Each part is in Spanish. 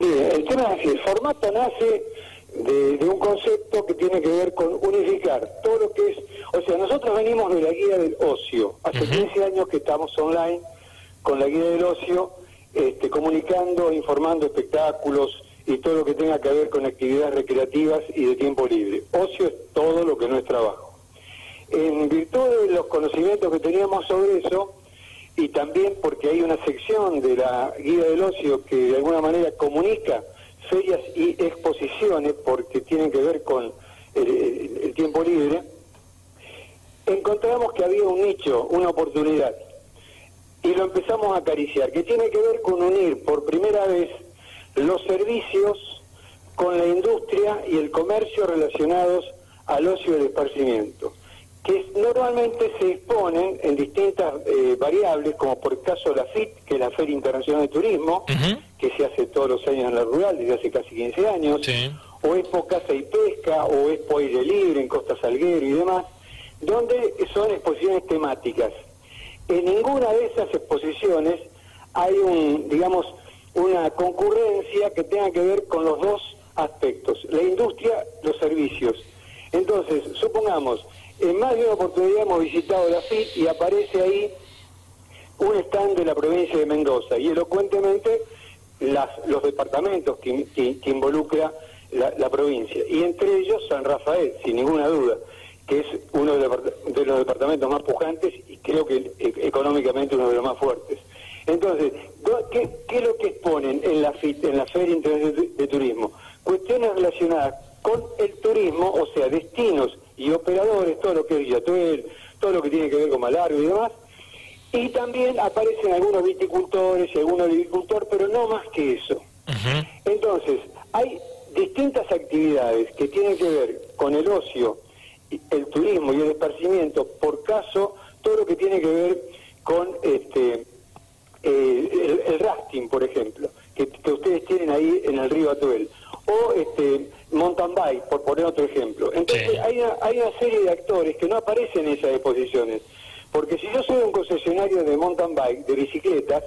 el tema es que el formato nace de, un concepto que tiene que ver con unificar todo lo que es, o sea, nosotros venimos de la guía del ocio, hace 15 años que estamos online con la guía del ocio, este, comunicando, informando espectáculos y todo lo que tenga que ver con actividades recreativas y de tiempo libre. Ocio es todo lo que no es trabajo. En virtud de los conocimientos que teníamos sobre eso, y también porque hay una sección de la guía del ocio que de alguna manera comunica ferias y exposiciones porque tienen que ver con el, tiempo libre, encontramos que había un nicho, una oportunidad, y lo empezamos a acariciar, que tiene que ver con unir por primera vez los servicios con la industria y el comercio relacionados al ocio y el esparcimiento, que normalmente se exponen en distintas eh, variables, como por el caso de la FIT, que es la Feria Internacional de Turismo, que se hace todos los años en la rural, desde hace casi 15 años, o Expo Caza y Pesca, o Expo Aire Libre en Costa Salguero y demás, donde son exposiciones temáticas. En ninguna de esas exposiciones hay un, digamos, una concurrencia que tenga que ver con los dos aspectos, la industria, los servicios. Entonces, supongamos, en más de una oportunidad hemos visitado la FIT y aparece ahí un stand de la provincia de Mendoza y elocuentemente las, los departamentos que, que, involucra la, provincia, y entre ellos San Rafael, sin ninguna duda, que es uno de los, departamentos más pujantes y creo que e, económicamente uno de los más fuertes. Entonces, ¿qué, es lo que exponen en la, en la Feria Internacional de, Turismo? Cuestiones relacionadas con el turismo, o sea, destinos y operadores, todo lo que es Villatuel, todo lo que tiene que ver con Malargo y demás, y también aparecen algunos viticultores y algunos agricultores, pero no más que eso. Entonces, hay distintas actividades que tienen que ver con el ocio, el turismo y el esparcimiento, por caso, todo lo que tiene que ver con este eh, el, rafting, por ejemplo, que, ustedes tienen ahí en el río Atuel, o este mountain bike, por poner otro ejemplo. Entonces, hay, una, hay una serie de actores que no aparecen en esas exposiciones. Porque si yo soy un concesionario de mountain bike, de bicicletas,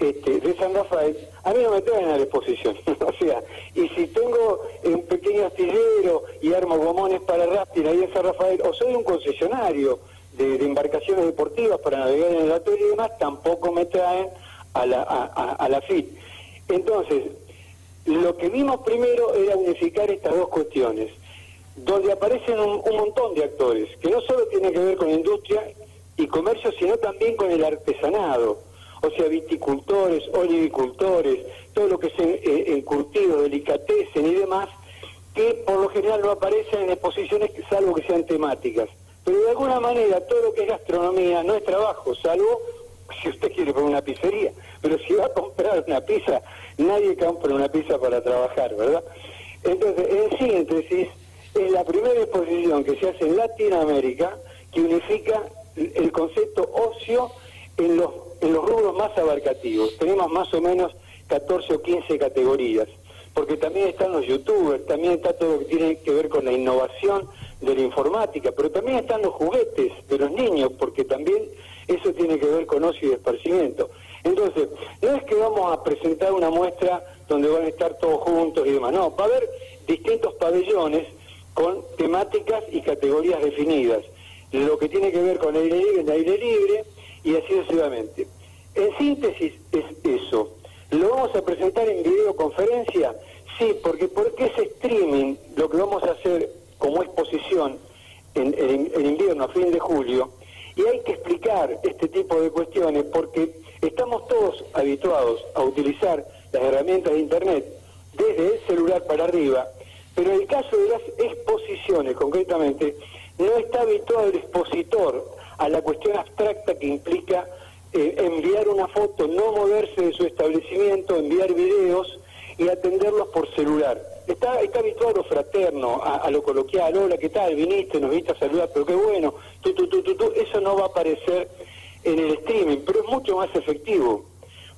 este, de San Rafael, a mí no me traen a la exposición. o sea, y si tengo un pequeño astillero y armo gomones para rafting ahí en San Rafael, o soy un concesionario de, embarcaciones deportivas para navegar en el atorio y demás, tampoco me traen a la, a, la FIT. Entonces, lo que vimos primero era unificar estas dos cuestiones, donde aparecen un, montón de actores, que no solo tienen que ver con industria y comercio, sino también con el artesanado, o sea, viticultores, olivicultores, todo lo que es eh, encurtido, delicatecen y demás, que por lo general no aparecen en exposiciones salvo que sean temáticas. Pero de alguna manera todo lo que es gastronomía no es trabajo, salvo si usted quiere poner una pizzería. Pero si va a comprar una pizza, nadie compra una pizza para trabajar, ¿verdad? Entonces, en síntesis, es la primera exposición que se hace en Latinoamérica que unifica el concepto ocio en los, en los rubros más abarcativos. Tenemos más o menos 14 o 15 categorías, porque también están los youtubers, también está todo lo que tiene que ver con la innovación de la informática, pero también están los juguetes de los niños, porque también eso tiene que ver con ocio y esparcimiento. Entonces, no es que vamos a presentar una muestra donde van a estar todos juntos y demás, no, va a haber distintos pabellones con temáticas y categorías definidas lo que tiene que ver con aire libre, el aire libre y así sucesivamente. En síntesis es eso. ¿Lo vamos a presentar en videoconferencia? Sí, porque porque es streaming lo que vamos a hacer como exposición en, en, invierno a fin de julio y hay que explicar este tipo de cuestiones porque estamos todos habituados a utilizar las herramientas de Internet desde el celular para arriba, pero en el caso de las exposiciones concretamente no está habituado el expositor a la cuestión abstracta que implica eh, enviar una foto, no moverse de su establecimiento, enviar videos y atenderlos por celular. Está, está habituado a lo fraterno, a, lo coloquial, hola, ¿qué tal? Viniste, nos viste a saludar, pero qué bueno, tú, tú, tú, tú, eso no va a aparecer en el streaming, pero es mucho más efectivo,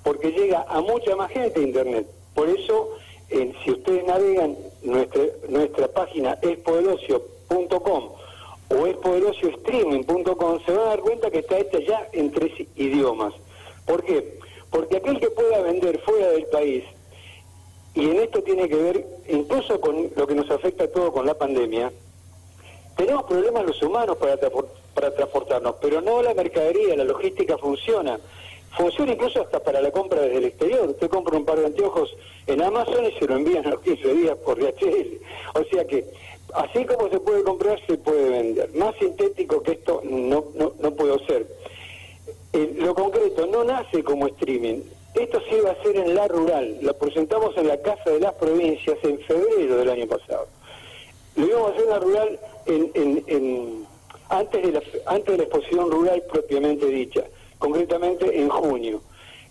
porque llega a mucha más gente a Internet. Por eso, si ustedes navegan nuestra, nuestra página espodelocio.com o es streaming.com se van a dar cuenta que está hecha ya en tres idiomas. ¿Por qué? Porque aquel que pueda vender fuera del país y en esto tiene que ver incluso con lo que nos afecta a todos con la pandemia, tenemos problemas los humanos para, para transportarnos, pero no la mercadería, la logística funciona. Funciona incluso hasta para la compra desde el exterior. Usted compra un par de anteojos en Amazon y se lo envían a los 15 días por DHL. O sea que, así como se puede comprar, se puede vender. Más sintético que esto no, no, no puedo ser. Eh, lo concreto no nace como streaming. Esto se iba a hacer en la rural. Lo presentamos en la Casa de las Provincias en febrero del año pasado. Lo íbamos a hacer en la rural en, antes, de la, antes de la exposición rural propiamente dicha, concretamente en junio.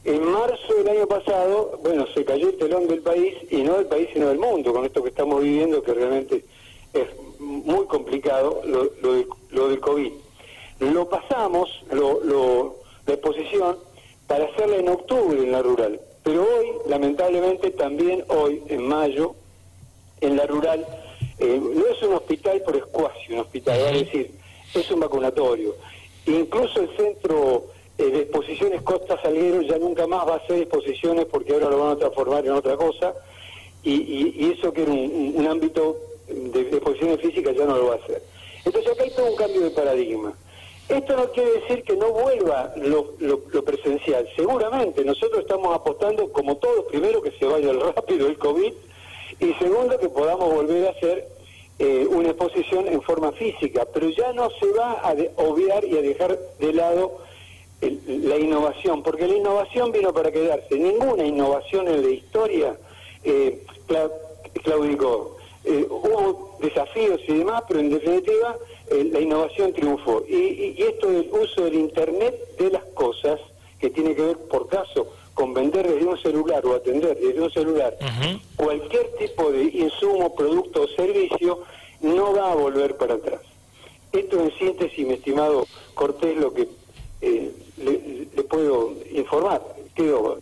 En marzo del año pasado, bueno, se cayó el telón del país, y no del país sino del mundo, con esto que estamos viviendo, que realmente es muy complicado, lo, lo, del COVID. Lo pasamos, lo, la exposición, para hacerla en octubre en la rural. Pero hoy, lamentablemente, también hoy, en mayo, en la rural, eh, no es un hospital por escuacio, un hospital, es decir, es un vacunatorio. Incluso el centro eh, de exposiciones Costa Salguero ya nunca más va a hacer exposiciones porque ahora lo van a transformar en otra cosa y, eso que era un, ámbito de, exposiciones físicas ya no lo va a hacer. Entonces acá hay todo un cambio de paradigma. Esto no quiere decir que no vuelva lo, lo, presencial. Seguramente nosotros estamos apostando, como todos, primero que se vaya rápido el COVID y segundo que podamos volver a hacer eh, una exposición en forma física, pero ya no se va a obviar y a dejar de lado la innovación, porque la innovación vino para quedarse. Ninguna innovación en la historia eh, claudicó. Eh, hubo desafíos y demás, pero en definitiva la innovación triunfó. Y, y, esto del uso del Internet de las cosas, que tiene que ver, por caso, con vender desde un celular o atender desde un celular cualquier tipo de insumo, producto o servicio, no va a volver para atrás. Esto en síntesis, mi estimado Cortés, lo que eh, le, puedo informar. Quedo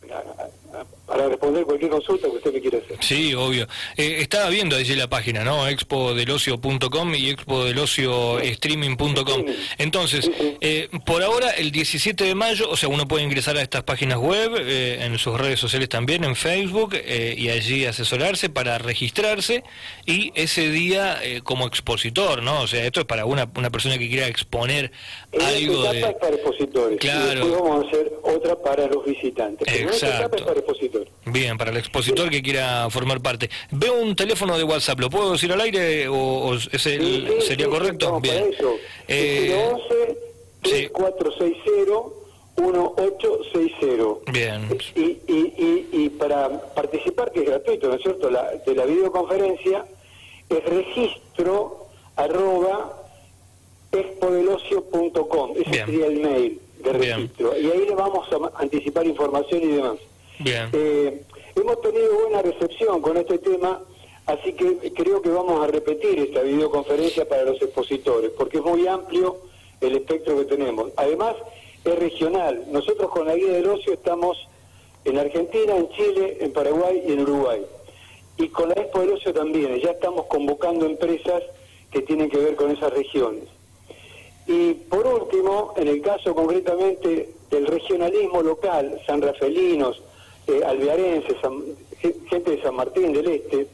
cualquier consulta que usted me quiera hacer. Sí, obvio. Eh, estaba viendo allí la página, ¿no? expodelocio.com y expodelociostreaming.com. Entonces, eh, por ahora, el 17 de mayo, o sea, uno puede ingresar a estas páginas web, eh, en sus redes sociales también, en Facebook, y allí asesorarse para registrarse, y ese día como expositor, ¿no? O sea, esto es para una, una persona que quiera exponer algo de... para expositores. Claro. Y vamos a hacer otra para los visitantes. Exacto. para expositores. Bien, para el expositor que quiera formar parte. Veo un teléfono de WhatsApp, ¿lo puedo decir al aire o, es el, sería correcto? Bien. Eh, 3460 1860. Bien. Y, y, y, para participar, que es gratuito, ¿no es cierto?, la, de la videoconferencia, es registro arroba expodelocio.com. Ese sería el mail de registro. Y ahí le vamos a anticipar información y demás. Bien. Eh, hemos tenido buena recepción con este tema, así que creo que vamos a repetir esta videoconferencia para los expositores, porque es muy amplio el espectro que tenemos. Además, es regional. Nosotros con la guía del ocio estamos en Argentina, en Chile, en Paraguay y en Uruguay. Y con la Expo del Ocio también, ya estamos convocando empresas que tienen que ver con esas regiones. Y por último, en el caso concretamente del regionalismo local, San Rafelinos, eh, alvearenses, gente de San Martín del Este,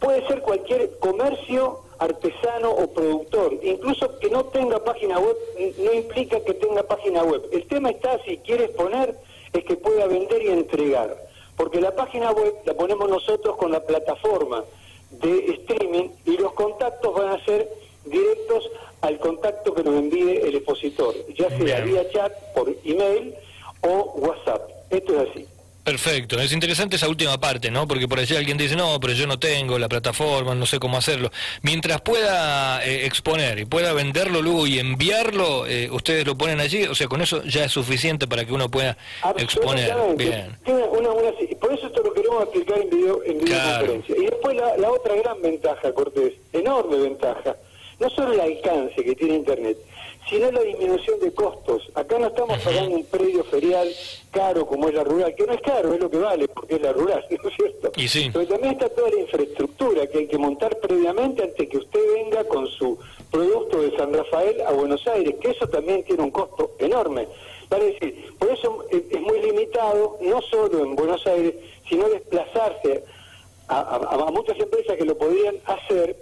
puede ser cualquier comercio, artesano o productor, incluso que no tenga página web, no implica que tenga página web. El tema está, si quieres poner, es que pueda vender y entregar, porque la página web la ponemos nosotros con la plataforma de streaming y los contactos van a ser directos al contacto que nos envíe el expositor, ya sea vía chat, por email o WhatsApp. Esto es así. Perfecto, es interesante esa última parte, ¿no? Porque por allí alguien dice, no, pero yo no tengo la plataforma, no sé cómo hacerlo. Mientras pueda eh, exponer y pueda venderlo luego y enviarlo, eh, ustedes lo ponen allí, o sea, con eso ya es suficiente para que uno pueda exponer. Bien. por eso esto lo queremos explicar en, video, en videoconferencia. Y después la, la otra gran ventaja, Cortés, enorme ventaja, no solo el alcance que tiene Internet, sino la disminución de costos. Acá no estamos pagando un predio ferial caro como es la rural, que no es caro, es lo que vale, porque es la rural, ¿no es cierto? Y sí. Pero también está toda la infraestructura que hay que montar previamente antes que usted venga con su producto de San Rafael a Buenos Aires, que eso también tiene un costo enorme. Vale decir, por eso es muy limitado, no solo en Buenos Aires, sino desplazarse a, muchas empresas que lo podían hacer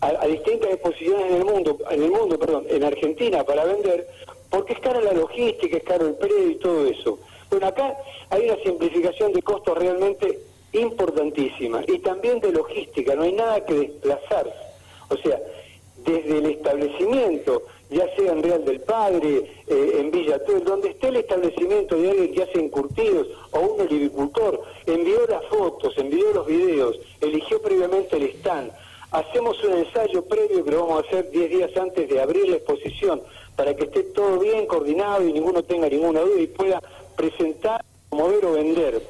a, distintas exposiciones en el mundo, en el mundo, perdón, en Argentina para vender, porque es cara la logística, es caro el predio y todo eso. Bueno, acá hay una simplificación de costos realmente importantísima y también de logística, no hay nada que desplazarse. O sea, desde el establecimiento, ya sea en Real del Padre, eh, en Villa donde esté el establecimiento de alguien que hace encurtidos o un olivicultor, envió las fotos, envió los videos, eligió previamente el stand. Hacemos un ensayo previo que lo vamos a hacer 10 días antes de abrir la exposición para que esté todo bien coordinado y ninguno tenga ninguna duda y pueda presentar, mover o vender